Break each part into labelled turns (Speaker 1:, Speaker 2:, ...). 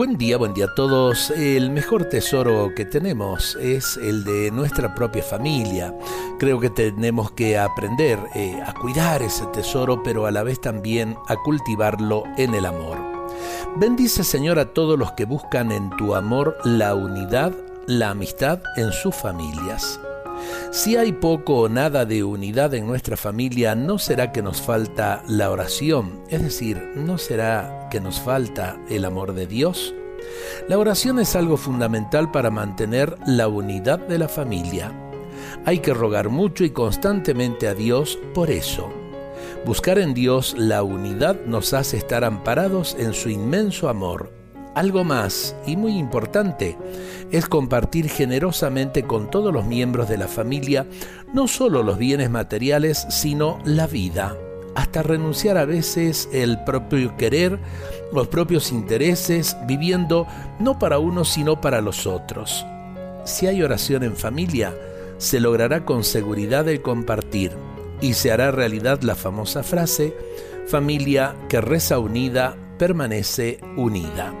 Speaker 1: Buen día, buen día a todos. El mejor tesoro que tenemos es el de nuestra propia familia. Creo que tenemos que aprender eh, a cuidar ese tesoro, pero a la vez también a cultivarlo en el amor. Bendice Señor a todos los que buscan en tu amor la unidad, la amistad en sus familias. Si hay poco o nada de unidad en nuestra familia, ¿no será que nos falta la oración? Es decir, ¿no será que nos falta el amor de Dios? La oración es algo fundamental para mantener la unidad de la familia. Hay que rogar mucho y constantemente a Dios por eso. Buscar en Dios la unidad nos hace estar amparados en su inmenso amor algo más, y muy importante, es compartir generosamente con todos los miembros de la familia no solo los bienes materiales, sino la vida, hasta renunciar a veces el propio querer, los propios intereses, viviendo no para uno, sino para los otros. Si hay oración en familia, se logrará con seguridad el compartir y se hará realidad la famosa frase, familia que reza unida permanece unida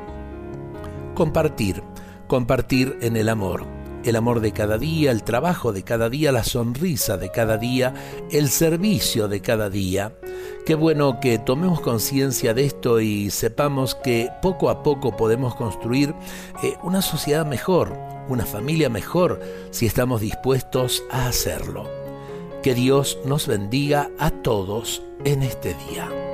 Speaker 1: compartir, compartir en el amor. El amor de cada día, el trabajo de cada día, la sonrisa de cada día, el servicio de cada día. Qué bueno que tomemos conciencia de esto y sepamos que poco a poco podemos construir eh, una sociedad mejor, una familia mejor, si estamos dispuestos a hacerlo. Que Dios nos bendiga a todos en este día.